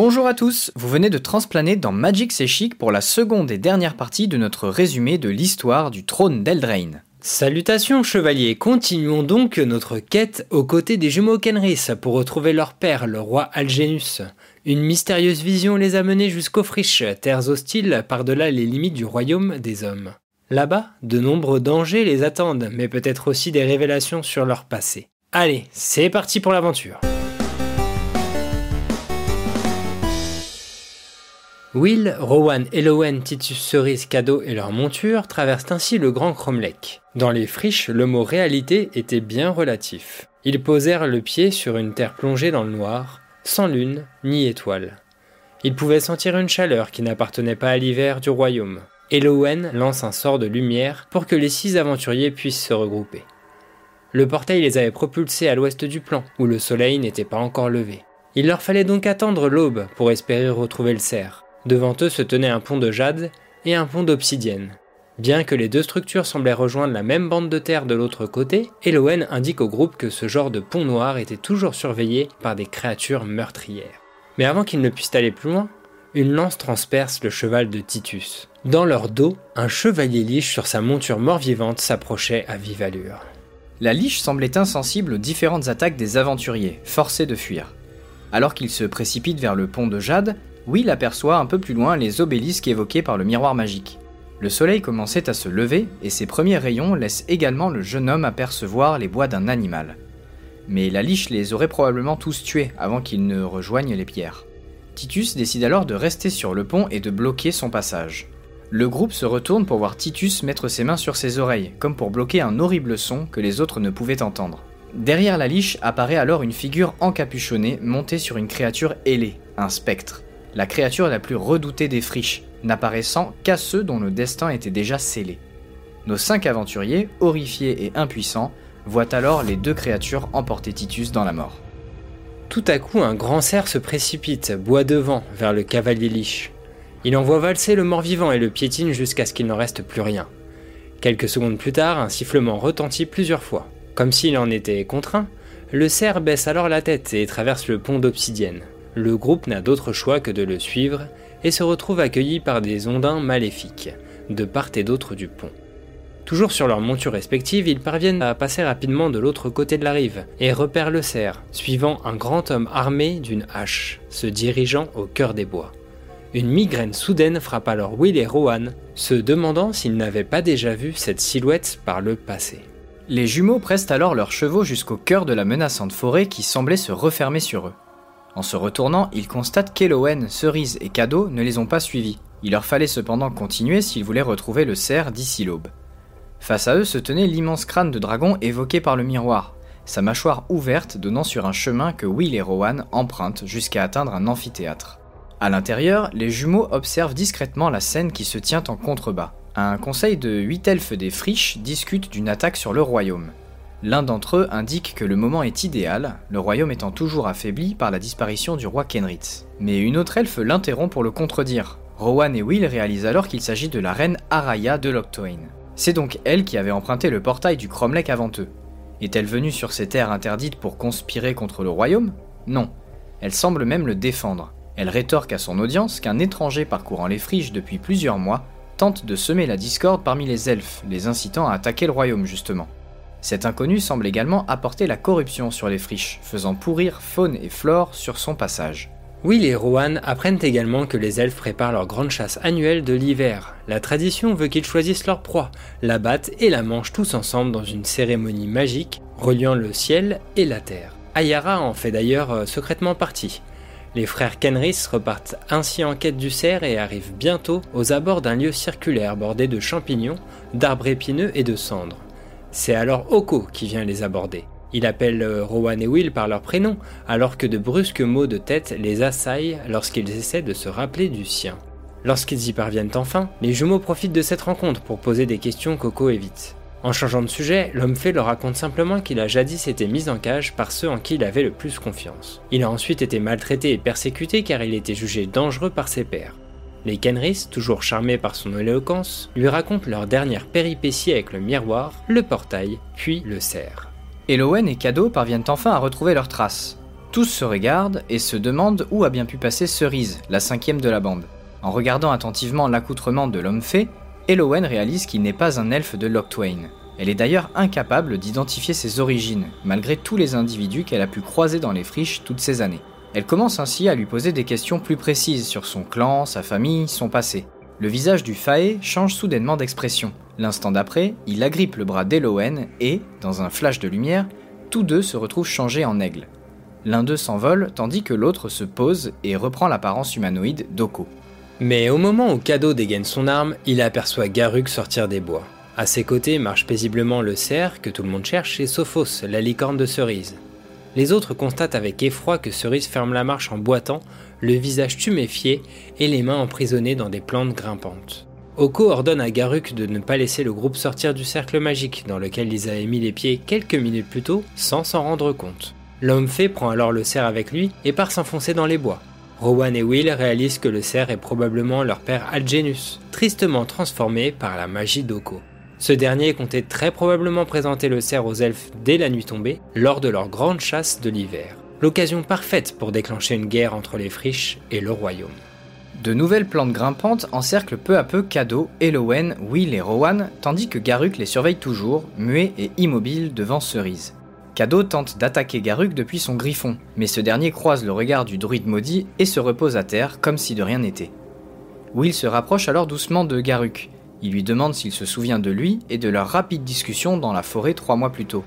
Bonjour à tous, vous venez de transplaner dans Magic C'est pour la seconde et dernière partie de notre résumé de l'histoire du trône d'Eldraine. Salutations chevaliers, continuons donc notre quête aux côtés des jumeaux Kenris pour retrouver leur père, le roi Algénus. Une mystérieuse vision les a menés jusqu'aux friches, terres hostiles par-delà les limites du royaume des hommes. Là-bas, de nombreux dangers les attendent, mais peut-être aussi des révélations sur leur passé. Allez, c'est parti pour l'aventure. Will, Rowan, Elowen, Titus Cerise, Cadeau et leur monture traversent ainsi le grand Cromlech. Dans les friches, le mot réalité était bien relatif. Ils posèrent le pied sur une terre plongée dans le noir, sans lune ni étoile. Ils pouvaient sentir une chaleur qui n'appartenait pas à l'hiver du royaume. Elowen lance un sort de lumière pour que les six aventuriers puissent se regrouper. Le portail les avait propulsés à l'ouest du plan, où le soleil n'était pas encore levé. Il leur fallait donc attendre l'aube pour espérer retrouver le cerf. Devant eux se tenait un pont de jade et un pont d'obsidienne. Bien que les deux structures semblaient rejoindre la même bande de terre de l'autre côté, Elowen indique au groupe que ce genre de pont noir était toujours surveillé par des créatures meurtrières. Mais avant qu'ils ne puissent aller plus loin, une lance transperce le cheval de Titus. Dans leur dos, un chevalier liche sur sa monture mort-vivante s'approchait à vive allure. La liche semblait insensible aux différentes attaques des aventuriers, forcés de fuir. Alors qu'ils se précipitent vers le pont de Jade, Will aperçoit un peu plus loin les obélisques évoqués par le miroir magique. Le soleil commençait à se lever et ses premiers rayons laissent également le jeune homme apercevoir les bois d'un animal. Mais la liche les aurait probablement tous tués avant qu'ils ne rejoignent les pierres. Titus décide alors de rester sur le pont et de bloquer son passage. Le groupe se retourne pour voir Titus mettre ses mains sur ses oreilles, comme pour bloquer un horrible son que les autres ne pouvaient entendre. Derrière la liche apparaît alors une figure encapuchonnée montée sur une créature ailée, un spectre la créature la plus redoutée des friches, n'apparaissant qu'à ceux dont le destin était déjà scellé. Nos cinq aventuriers, horrifiés et impuissants, voient alors les deux créatures emporter Titus dans la mort. Tout à coup, un grand cerf se précipite, bois devant, vers le cavalier liche. Il envoie valser le mort-vivant et le piétine jusqu'à ce qu'il n'en reste plus rien. Quelques secondes plus tard, un sifflement retentit plusieurs fois. Comme s'il en était contraint, le cerf baisse alors la tête et traverse le pont d'obsidienne le groupe n'a d'autre choix que de le suivre et se retrouve accueilli par des ondins maléfiques, de part et d'autre du pont. Toujours sur leurs montures respectives, ils parviennent à passer rapidement de l'autre côté de la rive et repèrent le cerf, suivant un grand homme armé d'une hache, se dirigeant au cœur des bois. Une migraine soudaine frappe alors Will et Rowan, se demandant s'ils n'avaient pas déjà vu cette silhouette par le passé. Les jumeaux pressent alors leurs chevaux jusqu'au cœur de la menaçante forêt qui semblait se refermer sur eux. En se retournant, ils constatent qu'Elowen, Cerise et Cadeau ne les ont pas suivis. Il leur fallait cependant continuer s'ils voulaient retrouver le cerf d'ici l'aube. Face à eux se tenait l'immense crâne de dragon évoqué par le miroir, sa mâchoire ouverte donnant sur un chemin que Will et Rowan empruntent jusqu'à atteindre un amphithéâtre. À l'intérieur, les jumeaux observent discrètement la scène qui se tient en contrebas. Un conseil de huit elfes des friches discute d'une attaque sur le royaume. L'un d'entre eux indique que le moment est idéal, le royaume étant toujours affaibli par la disparition du roi Kenrith. Mais une autre elfe l'interrompt pour le contredire. Rowan et Will réalisent alors qu'il s'agit de la reine Araya de Locthwain. C'est donc elle qui avait emprunté le portail du Cromlech avant eux. Est-elle venue sur ces terres interdites pour conspirer contre le royaume? Non. Elle semble même le défendre. Elle rétorque à son audience qu'un étranger parcourant les friches depuis plusieurs mois tente de semer la discorde parmi les elfes, les incitant à attaquer le royaume justement. Cet inconnu semble également apporter la corruption sur les friches, faisant pourrir faune et flore sur son passage. Will et Rowan apprennent également que les elfes préparent leur grande chasse annuelle de l'hiver. La tradition veut qu'ils choisissent leur proie, la battent et la mangent tous ensemble dans une cérémonie magique reliant le ciel et la terre. Ayara en fait d'ailleurs euh, secrètement partie. Les frères Kenris repartent ainsi en quête du cerf et arrivent bientôt aux abords d'un lieu circulaire bordé de champignons, d'arbres épineux et de cendres. C'est alors Oko qui vient les aborder. Il appelle euh, Rowan et Will par leur prénom, alors que de brusques mots de tête les assaillent lorsqu'ils essaient de se rappeler du sien. Lorsqu'ils y parviennent enfin, les jumeaux profitent de cette rencontre pour poser des questions qu'Oko évite. En changeant de sujet, l'homme fait leur raconte simplement qu'il a jadis été mis en cage par ceux en qui il avait le plus confiance. Il a ensuite été maltraité et persécuté car il était jugé dangereux par ses pairs. Les Kenris, toujours charmés par son éloquence, lui racontent leur dernière péripétie avec le miroir, le portail, puis le cerf. Elowen et Kado parviennent enfin à retrouver leurs traces. Tous se regardent et se demandent où a bien pu passer Cerise, la cinquième de la bande. En regardant attentivement l'accoutrement de l'homme fée, Elowen réalise qu'il n'est pas un elfe de Loctwain. Elle est d'ailleurs incapable d'identifier ses origines, malgré tous les individus qu'elle a pu croiser dans les friches toutes ces années. Elle commence ainsi à lui poser des questions plus précises sur son clan, sa famille, son passé. Le visage du Fae change soudainement d'expression. L'instant d'après, il agrippe le bras d'Elowen et, dans un flash de lumière, tous deux se retrouvent changés en aigle. L'un d'eux s'envole tandis que l'autre se pose et reprend l'apparence humanoïde d'Oko. Mais au moment où Kado dégaine son arme, il aperçoit Garuk sortir des bois. À ses côtés marche paisiblement le cerf que tout le monde cherche et Sophos, la licorne de cerise. Les autres constatent avec effroi que Cerise ferme la marche en boitant, le visage tuméfié et les mains emprisonnées dans des plantes grimpantes. Oko ordonne à Garuk de ne pas laisser le groupe sortir du cercle magique dans lequel ils avaient mis les pieds quelques minutes plus tôt sans s'en rendre compte. L'homme fait prend alors le cerf avec lui et part s'enfoncer dans les bois. Rowan et Will réalisent que le cerf est probablement leur père Algenus, tristement transformé par la magie d'Oko. Ce dernier comptait très probablement présenter le cerf aux elfes dès la nuit tombée, lors de leur grande chasse de l'hiver. L'occasion parfaite pour déclencher une guerre entre les friches et le royaume. De nouvelles plantes grimpantes encerclent peu à peu Kado, Elowen, Will et Rowan, tandis que Garuk les surveille toujours, muet et immobile devant Cerise. Kado tente d'attaquer Garuk depuis son griffon, mais ce dernier croise le regard du druide maudit et se repose à terre comme si de rien n'était. Will se rapproche alors doucement de Garuk, il lui demande s'il se souvient de lui et de leur rapide discussion dans la forêt trois mois plus tôt.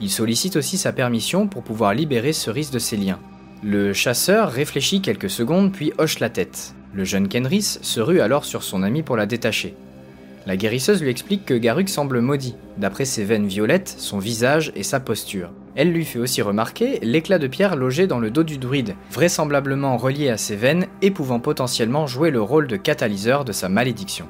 Il sollicite aussi sa permission pour pouvoir libérer Cerise de ses liens. Le chasseur réfléchit quelques secondes puis hoche la tête. Le jeune Kenris se rue alors sur son ami pour la détacher. La guérisseuse lui explique que Garuk semble maudit, d'après ses veines violettes, son visage et sa posture. Elle lui fait aussi remarquer l'éclat de pierre logé dans le dos du druide, vraisemblablement relié à ses veines et pouvant potentiellement jouer le rôle de catalyseur de sa malédiction.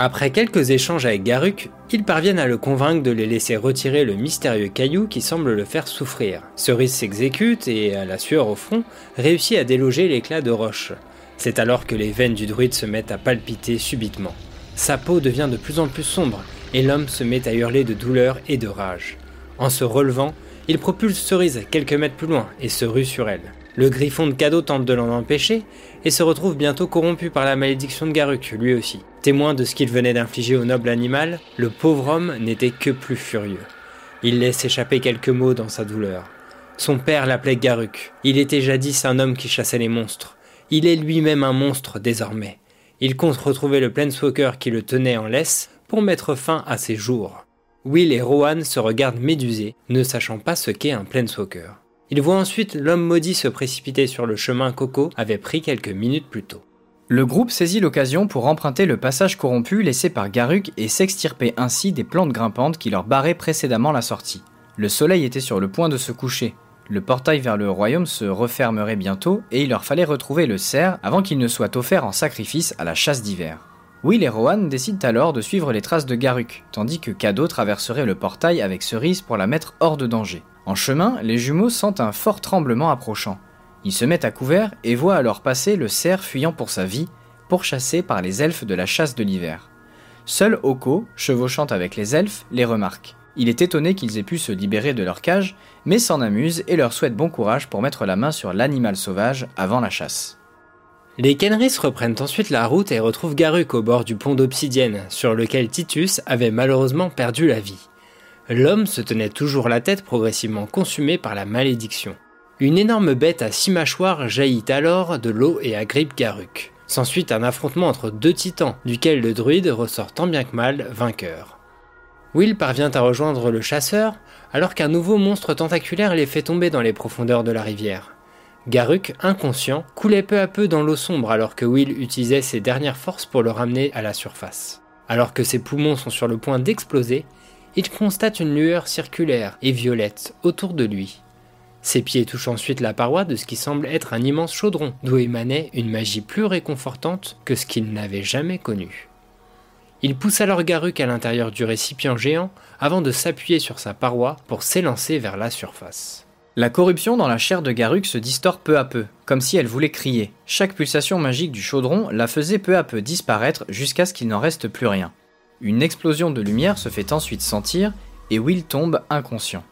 Après quelques échanges avec Garuk, ils parviennent à le convaincre de les laisser retirer le mystérieux caillou qui semble le faire souffrir. Cerise s'exécute et, à la sueur au front, réussit à déloger l'éclat de roche. C'est alors que les veines du druide se mettent à palpiter subitement. Sa peau devient de plus en plus sombre et l'homme se met à hurler de douleur et de rage. En se relevant, il propulse Cerise quelques mètres plus loin et se rue sur elle. Le griffon de cadeau tente de l'en empêcher et se retrouve bientôt corrompu par la malédiction de Garuk, lui aussi. Témoin de ce qu'il venait d'infliger au noble animal, le pauvre homme n'était que plus furieux. Il laisse échapper quelques mots dans sa douleur. Son père l'appelait Garuk. Il était jadis un homme qui chassait les monstres. Il est lui-même un monstre désormais. Il compte retrouver le Planeswalker qui le tenait en laisse pour mettre fin à ses jours. Will et Rohan se regardent médusés, ne sachant pas ce qu'est un Planeswalker. Il voit ensuite l'homme maudit se précipiter sur le chemin Coco avait pris quelques minutes plus tôt. Le groupe saisit l'occasion pour emprunter le passage corrompu laissé par Garuk et s'extirper ainsi des plantes grimpantes qui leur barraient précédemment la sortie. Le soleil était sur le point de se coucher. Le portail vers le royaume se refermerait bientôt et il leur fallait retrouver le cerf avant qu'il ne soit offert en sacrifice à la chasse d'hiver. Will et Rohan décident alors de suivre les traces de Garuk, tandis que Kado traverserait le portail avec Cerise pour la mettre hors de danger. En chemin, les jumeaux sentent un fort tremblement approchant. Ils se mettent à couvert et voient alors passer le cerf fuyant pour sa vie, pourchassé par les elfes de la chasse de l'hiver. Seul Oko, chevauchant avec les elfes, les remarque. Il est étonné qu'ils aient pu se libérer de leur cage, mais s'en amuse et leur souhaite bon courage pour mettre la main sur l'animal sauvage avant la chasse. Les Kenris reprennent ensuite la route et retrouvent Garuk au bord du pont d'obsidienne, sur lequel Titus avait malheureusement perdu la vie l'homme se tenait toujours la tête progressivement consumé par la malédiction. Une énorme bête à six mâchoires jaillit alors de l'eau et agrippe Garuk. S'ensuit un affrontement entre deux titans, duquel le druide ressort tant bien que mal vainqueur. Will parvient à rejoindre le chasseur, alors qu'un nouveau monstre tentaculaire les fait tomber dans les profondeurs de la rivière. Garuk, inconscient, coulait peu à peu dans l'eau sombre alors que Will utilisait ses dernières forces pour le ramener à la surface. Alors que ses poumons sont sur le point d'exploser, il constate une lueur circulaire et violette autour de lui. Ses pieds touchent ensuite la paroi de ce qui semble être un immense chaudron, d'où émanait une magie plus réconfortante que ce qu'il n'avait jamais connu. Il pousse alors Garuk à l'intérieur du récipient géant avant de s'appuyer sur sa paroi pour s'élancer vers la surface. La corruption dans la chair de Garuk se distord peu à peu, comme si elle voulait crier. Chaque pulsation magique du chaudron la faisait peu à peu disparaître jusqu'à ce qu'il n'en reste plus rien. Une explosion de lumière se fait ensuite sentir et Will tombe inconscient.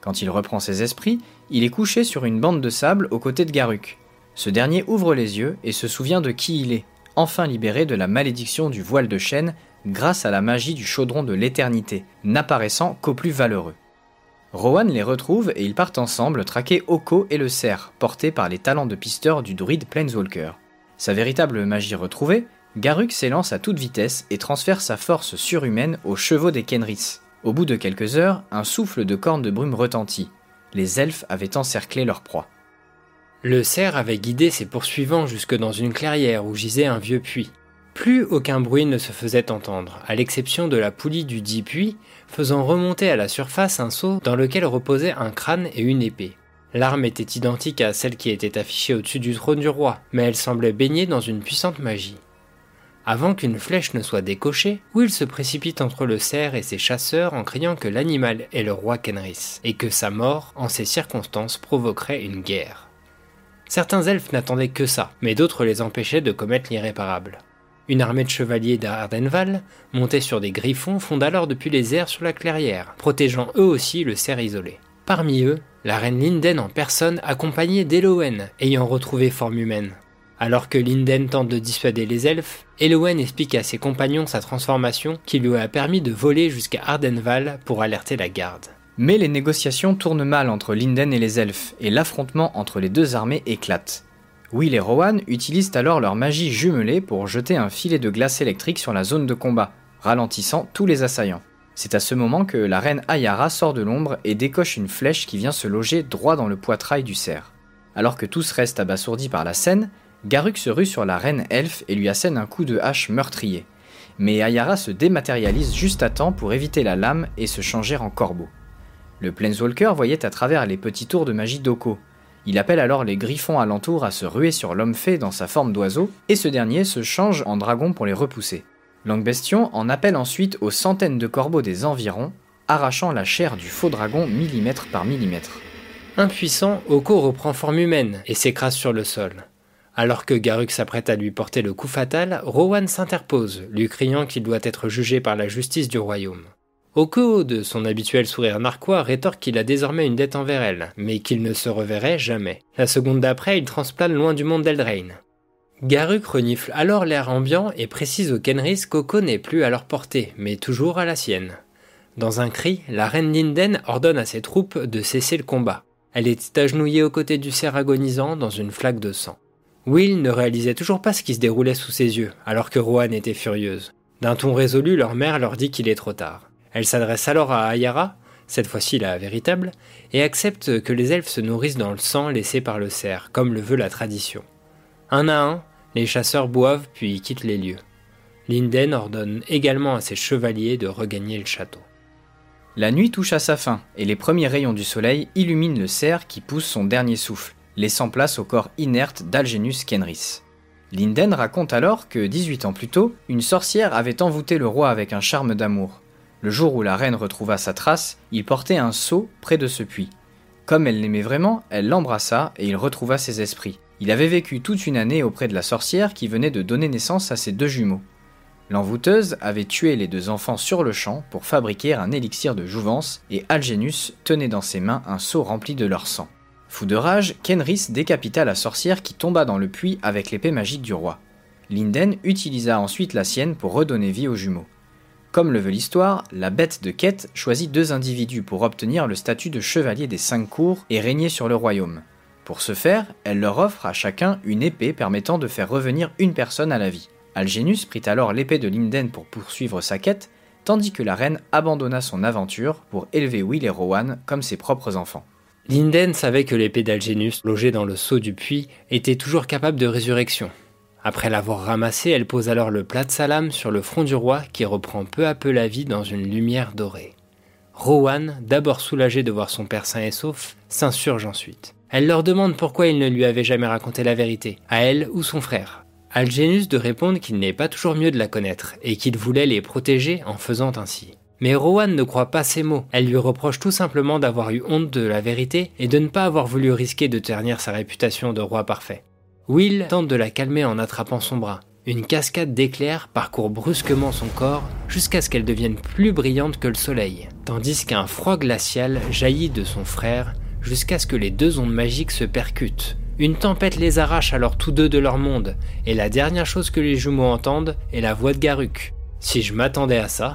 Quand il reprend ses esprits, il est couché sur une bande de sable aux côtés de Garuk. Ce dernier ouvre les yeux et se souvient de qui il est, enfin libéré de la malédiction du voile de chêne grâce à la magie du chaudron de l'éternité, n'apparaissant qu'au plus valeureux. Rowan les retrouve et ils partent ensemble traquer Oko et le cerf, portés par les talents de pisteur du druide Planeswalker. Sa véritable magie retrouvée, Garuk s'élance à toute vitesse et transfère sa force surhumaine aux chevaux des Kenris. Au bout de quelques heures, un souffle de cornes de brume retentit. Les elfes avaient encerclé leur proie. Le cerf avait guidé ses poursuivants jusque dans une clairière où gisait un vieux puits. Plus aucun bruit ne se faisait entendre, à l'exception de la poulie du dit puits, faisant remonter à la surface un seau dans lequel reposait un crâne et une épée. L'arme était identique à celle qui était affichée au-dessus du trône du roi, mais elle semblait baignée dans une puissante magie. Avant qu'une flèche ne soit décochée, Will se précipite entre le cerf et ses chasseurs en criant que l'animal est le roi Kenris, et que sa mort, en ces circonstances, provoquerait une guerre. Certains elfes n'attendaient que ça, mais d'autres les empêchaient de commettre l'irréparable. Une armée de chevaliers d'Ardenval, montés sur des griffons, fonde alors depuis les airs sur la clairière, protégeant eux aussi le cerf isolé. Parmi eux, la reine Linden en personne accompagnée d'Elowen, ayant retrouvé forme humaine. Alors que Linden tente de dissuader les elfes, Elowen explique à ses compagnons sa transformation qui lui a permis de voler jusqu'à Ardenval pour alerter la garde. Mais les négociations tournent mal entre Linden et les elfes, et l'affrontement entre les deux armées éclate. Will et Rowan utilisent alors leur magie jumelée pour jeter un filet de glace électrique sur la zone de combat, ralentissant tous les assaillants. C'est à ce moment que la reine Ayara sort de l'ombre et décoche une flèche qui vient se loger droit dans le poitrail du cerf. Alors que tous restent abasourdis par la scène, Garuk se rue sur la reine elfe et lui assène un coup de hache meurtrier. Mais Ayara se dématérialise juste à temps pour éviter la lame et se changer en corbeau. Le Planeswalker voyait à travers les petits tours de magie d'Oko, il appelle alors les griffons alentour à se ruer sur l'homme fée dans sa forme d'oiseau, et ce dernier se change en dragon pour les repousser. Langbestion en appelle ensuite aux centaines de corbeaux des environs, arrachant la chair du faux dragon millimètre par millimètre. Impuissant, Oko reprend forme humaine et s'écrase sur le sol. Alors que Garuk s'apprête à lui porter le coup fatal, Rowan s'interpose, lui criant qu'il doit être jugé par la justice du royaume. Oko, de son habituel sourire narquois, rétorque qu'il a désormais une dette envers elle, mais qu'il ne se reverrait jamais. La seconde d'après, il transplane loin du monde d'Eldraine. Garuk renifle alors l'air ambiant et précise aux Kenris qu'Oko n'est plus à leur portée, mais toujours à la sienne. Dans un cri, la reine Linden ordonne à ses troupes de cesser le combat. Elle est agenouillée aux côtés du cerf agonisant dans une flaque de sang. Will ne réalisait toujours pas ce qui se déroulait sous ses yeux, alors que Rohan était furieuse. D'un ton résolu, leur mère leur dit qu'il est trop tard. Elle s'adresse alors à Ayara, cette fois-ci la véritable, et accepte que les elfes se nourrissent dans le sang laissé par le cerf, comme le veut la tradition. Un à un, les chasseurs boivent puis quittent les lieux. Linden ordonne également à ses chevaliers de regagner le château. La nuit touche à sa fin, et les premiers rayons du soleil illuminent le cerf qui pousse son dernier souffle, laissant place au corps inerte d'Algenus Kenris. Linden raconte alors que, 18 ans plus tôt, une sorcière avait envoûté le roi avec un charme d'amour. Le jour où la reine retrouva sa trace, il portait un seau près de ce puits. Comme elle l'aimait vraiment, elle l'embrassa et il retrouva ses esprits. Il avait vécu toute une année auprès de la sorcière qui venait de donner naissance à ses deux jumeaux. L'envoûteuse avait tué les deux enfants sur le champ pour fabriquer un élixir de jouvence et Algenus tenait dans ses mains un seau rempli de leur sang. Fou de rage, Kenris décapita la sorcière qui tomba dans le puits avec l'épée magique du roi. Linden utilisa ensuite la sienne pour redonner vie aux jumeaux. Comme le veut l'histoire, la bête de quête choisit deux individus pour obtenir le statut de chevalier des cinq cours et régner sur le royaume. Pour ce faire, elle leur offre à chacun une épée permettant de faire revenir une personne à la vie. Algenus prit alors l'épée de Linden pour poursuivre sa quête, tandis que la reine abandonna son aventure pour élever Will et Rowan comme ses propres enfants. Linden savait que l'épée d'Algenus, logée dans le seau du puits, était toujours capable de résurrection, après l'avoir ramassé, elle pose alors le plat de salam sur le front du roi qui reprend peu à peu la vie dans une lumière dorée. Rowan, d'abord soulagé de voir son père sain et sauf, s'insurge ensuite. Elle leur demande pourquoi il ne lui avait jamais raconté la vérité, à elle ou son frère. Algenus de répondre qu'il n'est pas toujours mieux de la connaître et qu'il voulait les protéger en faisant ainsi. Mais Rowan ne croit pas ces mots. Elle lui reproche tout simplement d'avoir eu honte de la vérité et de ne pas avoir voulu risquer de ternir sa réputation de roi parfait. Will tente de la calmer en attrapant son bras, Une cascade d'éclairs parcourt brusquement son corps jusqu'à ce qu'elle devienne plus brillante que le soleil, tandis qu'un froid glacial jaillit de son frère jusqu'à ce que les deux ondes magiques se percutent. Une tempête les arrache alors tous deux de leur monde, et la dernière chose que les jumeaux entendent est la voix de Garuk. Si je m'attendais à ça.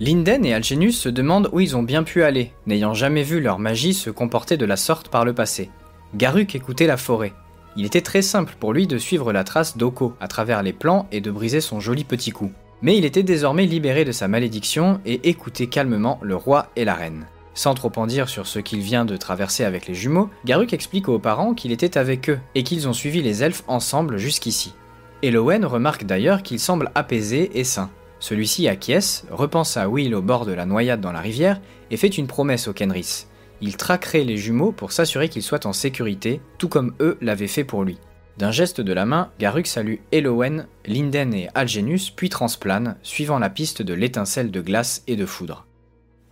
Linden et Algenius se demandent où ils ont bien pu aller, n'ayant jamais vu leur magie se comporter de la sorte par le passé. Garuk écoutait la forêt. Il était très simple pour lui de suivre la trace d'Oko à travers les plans et de briser son joli petit coup. Mais il était désormais libéré de sa malédiction et écoutait calmement le roi et la reine. Sans trop en dire sur ce qu'il vient de traverser avec les jumeaux, Garuk explique aux parents qu'il était avec eux et qu'ils ont suivi les elfes ensemble jusqu'ici. Elowen remarque d'ailleurs qu'il semble apaisé et sain. Celui-ci acquiesce, repense à Will au bord de la noyade dans la rivière et fait une promesse au Kenris. Il traquerait les jumeaux pour s'assurer qu'ils soient en sécurité, tout comme eux l'avaient fait pour lui. D'un geste de la main, Garuk salue Elowen, Linden et Algenus, puis transplane, suivant la piste de l'étincelle de glace et de foudre.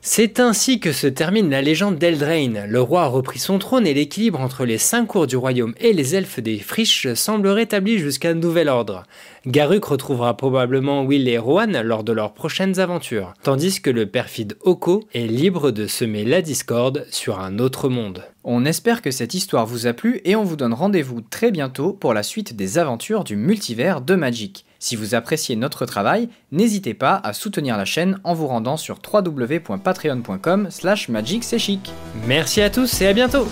C'est ainsi que se termine la légende d'Eldraine. Le roi a repris son trône et l'équilibre entre les cinq cours du royaume et les elfes des friches semble rétabli jusqu'à nouvel ordre. Garuk retrouvera probablement Will et Rohan lors de leurs prochaines aventures, tandis que le perfide Oko est libre de semer la discorde sur un autre monde. On espère que cette histoire vous a plu et on vous donne rendez-vous très bientôt pour la suite des aventures du multivers de Magic. Si vous appréciez notre travail, n'hésitez pas à soutenir la chaîne en vous rendant sur www.patreon.com slash magic Merci à tous et à bientôt